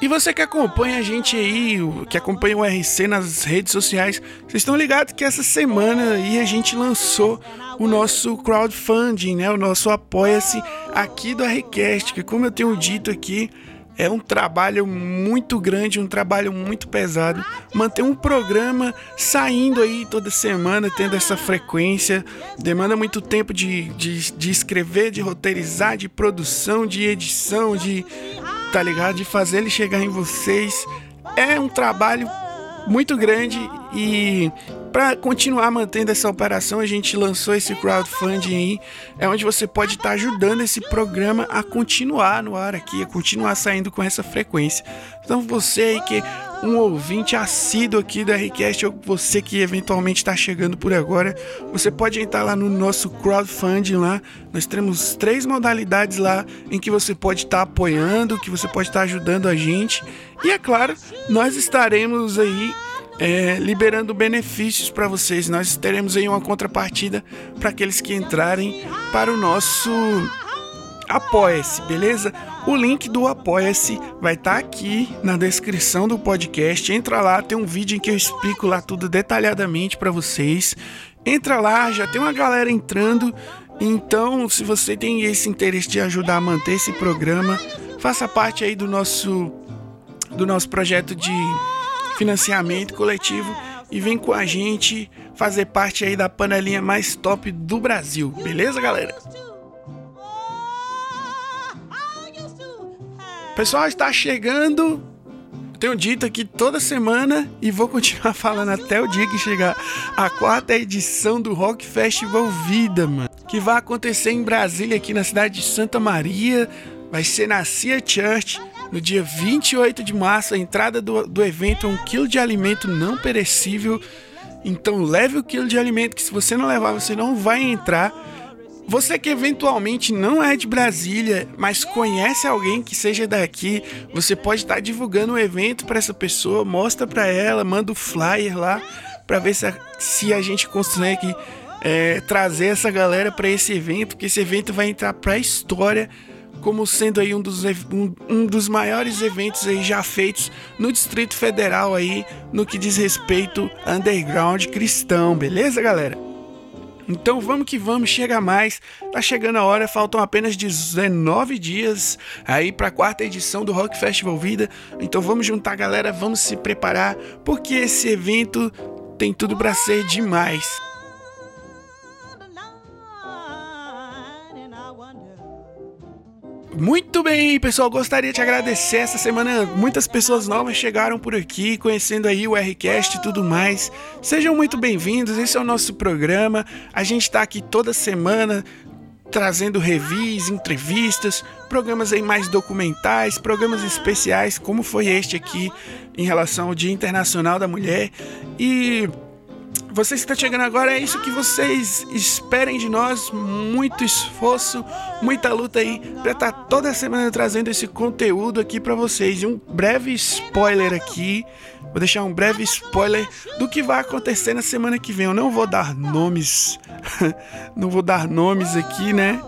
E você que acompanha a gente aí, que acompanha o RC nas redes sociais, vocês estão ligados que essa semana aí a gente lançou o nosso crowdfunding, né? O nosso apoia-se aqui do RCast, que como eu tenho dito aqui, é um trabalho muito grande, um trabalho muito pesado. Manter um programa saindo aí toda semana, tendo essa frequência, demanda muito tempo de, de, de escrever, de roteirizar, de produção, de edição, de. tá ligado? De fazer ele chegar em vocês. É um trabalho muito grande e para continuar mantendo essa operação, a gente lançou esse crowdfunding aí, é onde você pode estar tá ajudando esse programa a continuar no ar aqui, a continuar saindo com essa frequência. Então você aí que é um ouvinte assíduo aqui do Rcast, ou você que eventualmente está chegando por agora, você pode entrar lá no nosso crowdfunding lá. Nós temos três modalidades lá em que você pode estar tá apoiando, que você pode estar tá ajudando a gente. E é claro, nós estaremos aí é, liberando benefícios para vocês. Nós teremos aí uma contrapartida para aqueles que entrarem para o nosso Apoia-se, beleza? O link do Apoia-se vai estar tá aqui na descrição do podcast. Entra lá, tem um vídeo em que eu explico lá tudo detalhadamente para vocês. Entra lá, já tem uma galera entrando. Então, se você tem esse interesse de ajudar a manter esse programa, faça parte aí do nosso do nosso projeto de financiamento coletivo e vem com a gente fazer parte aí da panelinha mais top do Brasil. Beleza, galera? Pessoal, está chegando. Tenho dito aqui toda semana e vou continuar [LAUGHS] falando até o dia que chegar a quarta edição do Rock Festival Vida, mano. Que vai acontecer em Brasília, aqui na cidade de Santa Maria. Vai ser na Cia Church no dia 28 de março, a entrada do, do evento é um quilo de alimento não perecível. Então leve o quilo de alimento, que se você não levar, você não vai entrar. Você que eventualmente não é de Brasília, mas conhece alguém que seja daqui, você pode estar divulgando o evento para essa pessoa, mostra para ela, manda o flyer lá para ver se a, se a gente consegue é, trazer essa galera para esse evento, porque esse evento vai entrar para a história como sendo aí um dos, um, um, dos maiores eventos aí já feitos no Distrito Federal aí no que diz respeito underground cristão, beleza, galera? Então vamos que vamos, chega mais. Tá chegando a hora, faltam apenas 19 dias aí para a quarta edição do Rock Festival Vida. Então vamos juntar, galera, vamos se preparar, porque esse evento tem tudo para ser demais. Muito bem, pessoal, gostaria de agradecer essa semana. Muitas pessoas novas chegaram por aqui, conhecendo aí o Rcast e tudo mais. Sejam muito bem-vindos. Esse é o nosso programa. A gente está aqui toda semana trazendo reviews, entrevistas, programas aí mais documentais, programas especiais, como foi este aqui em relação ao Dia Internacional da Mulher. E vocês que estão chegando agora, é isso que vocês esperem de nós. Muito esforço, muita luta aí para estar tá toda semana trazendo esse conteúdo aqui para vocês. E um breve spoiler aqui. Vou deixar um breve spoiler do que vai acontecer na semana que vem. Eu não vou dar nomes, [LAUGHS] não vou dar nomes aqui, né?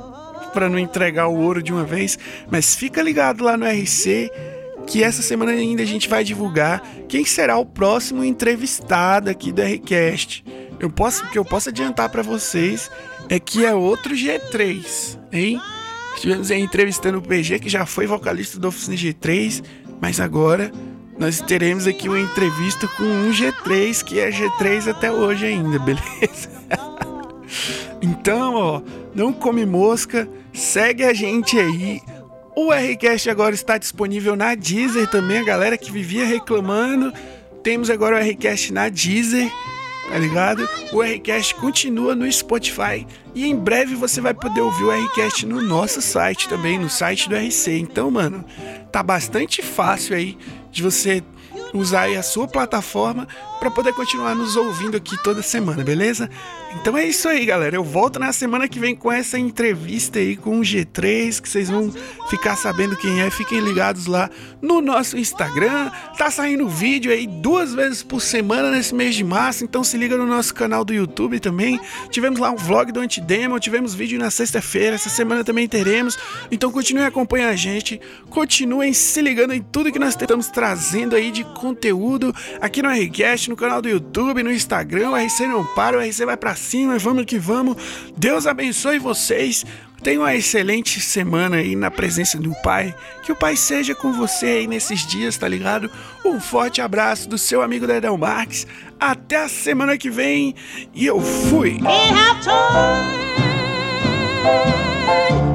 Para não entregar o ouro de uma vez. Mas fica ligado lá no RC que essa semana ainda a gente vai divulgar quem será o próximo entrevistado aqui do Rcast. Eu posso, que eu posso adiantar para vocês é que é outro G3, hein? Estivemos aí entrevistando o PG, que já foi vocalista do Oficina G3, mas agora nós teremos aqui uma entrevista com um G3, que é G3 até hoje ainda, [LAUGHS] beleza? então, ó, não come mosca, segue a gente aí. O Rcast agora está disponível na Deezer também, a galera que vivia reclamando. Temos agora o Rcast na Deezer, tá ligado? O Rcast continua no Spotify e em breve você vai poder ouvir o Rcast no nosso site também, no site do RC. Então, mano, tá bastante fácil aí de você usar aí a sua plataforma para poder continuar nos ouvindo aqui toda semana, beleza? Então é isso aí, galera. Eu volto na semana que vem com essa entrevista aí com o G3, que vocês vão ficar sabendo quem é. Fiquem ligados lá no nosso Instagram. Tá saindo vídeo aí duas vezes por semana nesse mês de março, então se liga no nosso canal do YouTube também. Tivemos lá um vlog do Antidemo, tivemos vídeo na sexta-feira, essa semana também teremos. Então continuem acompanhando a gente, continuem se ligando em tudo que nós estamos trazendo aí de conteúdo aqui no RCast, no canal do YouTube, no Instagram. O RC não para, o RC vai pra Assim, cima, vamos que vamos. Deus abençoe vocês. Tenha uma excelente semana aí na presença do Pai. Que o Pai seja com você aí nesses dias, tá ligado? Um forte abraço do seu amigo Dedão Marques. Até a semana que vem e eu fui!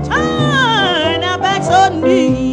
Turn our backs on me.